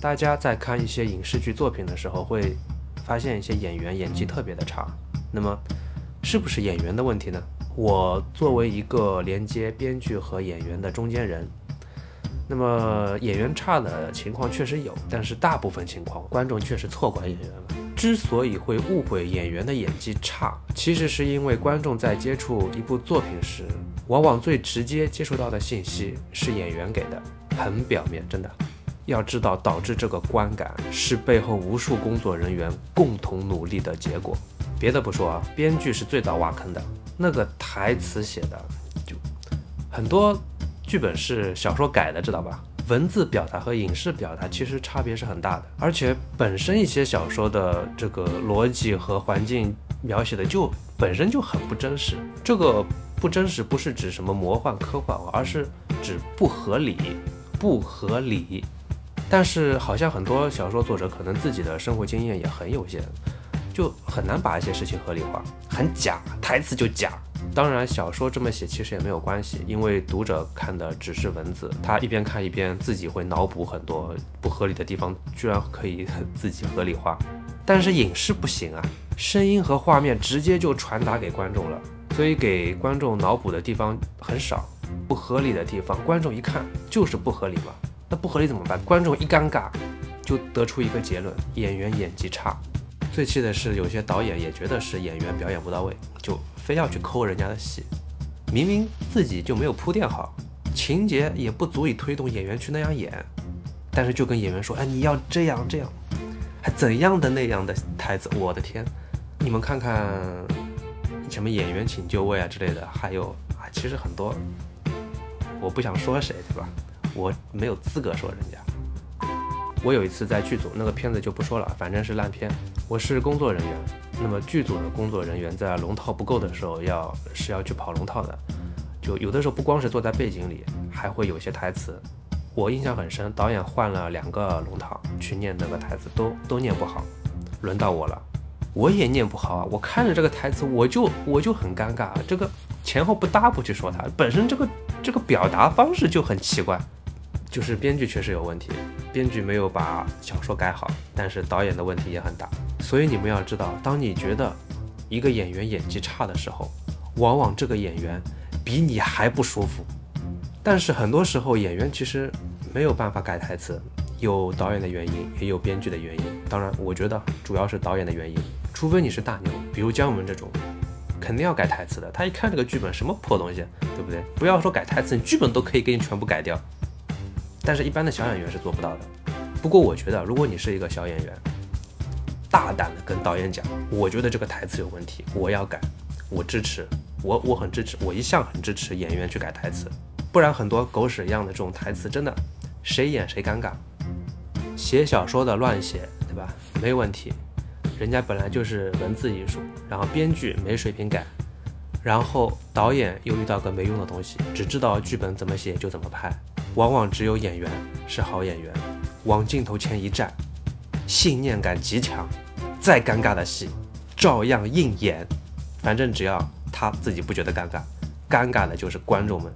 大家在看一些影视剧作品的时候，会发现一些演员演技特别的差。那么，是不是演员的问题呢？我作为一个连接编剧和演员的中间人，那么演员差的情况确实有，但是大部分情况观众确实错怪演员了。之所以会误会演员的演技差，其实是因为观众在接触一部作品时，往往最直接接触到的信息是演员给的，很表面，真的。要知道，导致这个观感是背后无数工作人员共同努力的结果。别的不说啊，编剧是最早挖坑的，那个台词写的就很多，剧本是小说改的，知道吧？文字表达和影视表达其实差别是很大的，而且本身一些小说的这个逻辑和环境描写的就本身就很不真实。这个不真实不是指什么魔幻科幻，而是指不合理，不合理。但是好像很多小说作者可能自己的生活经验也很有限，就很难把一些事情合理化，很假，台词就假。当然，小说这么写其实也没有关系，因为读者看的只是文字，他一边看一边自己会脑补很多不合理的地方，居然可以自己合理化。但是影视不行啊，声音和画面直接就传达给观众了，所以给观众脑补的地方很少，不合理的地方，观众一看就是不合理嘛。那不合理怎么办？观众一尴尬，就得出一个结论：演员演技差。最气的是，有些导演也觉得是演员表演不到位，就。非要去抠人家的戏，明明自己就没有铺垫好，情节也不足以推动演员去那样演，但是就跟演员说：“哎，你要这样这样，还怎样的那样的台词？”我的天，你们看看什么演员请就位啊之类的，还有啊，其实很多，我不想说谁，对吧？我没有资格说人家。我有一次在剧组，那个片子就不说了，反正是烂片。我是工作人员，那么剧组的工作人员在龙套不够的时候，要是要去跑龙套的，就有的时候不光是坐在背景里，还会有些台词。我印象很深，导演换了两个龙套去念那个台词，都都念不好。轮到我了，我也念不好啊！我看着这个台词，我就我就很尴尬，这个前后不搭不去说它，本身这个这个表达方式就很奇怪。就是编剧确实有问题，编剧没有把小说改好，但是导演的问题也很大。所以你们要知道，当你觉得一个演员演技差的时候，往往这个演员比你还不舒服。但是很多时候演员其实没有办法改台词，有导演的原因，也有编剧的原因。当然，我觉得主要是导演的原因。除非你是大牛，比如姜文这种，肯定要改台词的。他一看这个剧本，什么破东西，对不对？不要说改台词，你剧本都可以给你全部改掉。但是，一般的小演员是做不到的。不过，我觉得，如果你是一个小演员，大胆的跟导演讲，我觉得这个台词有问题，我要改，我支持，我我很支持，我一向很支持演员去改台词。不然，很多狗屎一样的这种台词，真的谁演谁尴尬。写小说的乱写，对吧？没问题，人家本来就是文字艺术。然后编剧没水平改，然后导演又遇到个没用的东西，只知道剧本怎么写就怎么拍。往往只有演员是好演员，往镜头前一站，信念感极强，再尴尬的戏照样硬演。反正只要他自己不觉得尴尬，尴尬的就是观众们。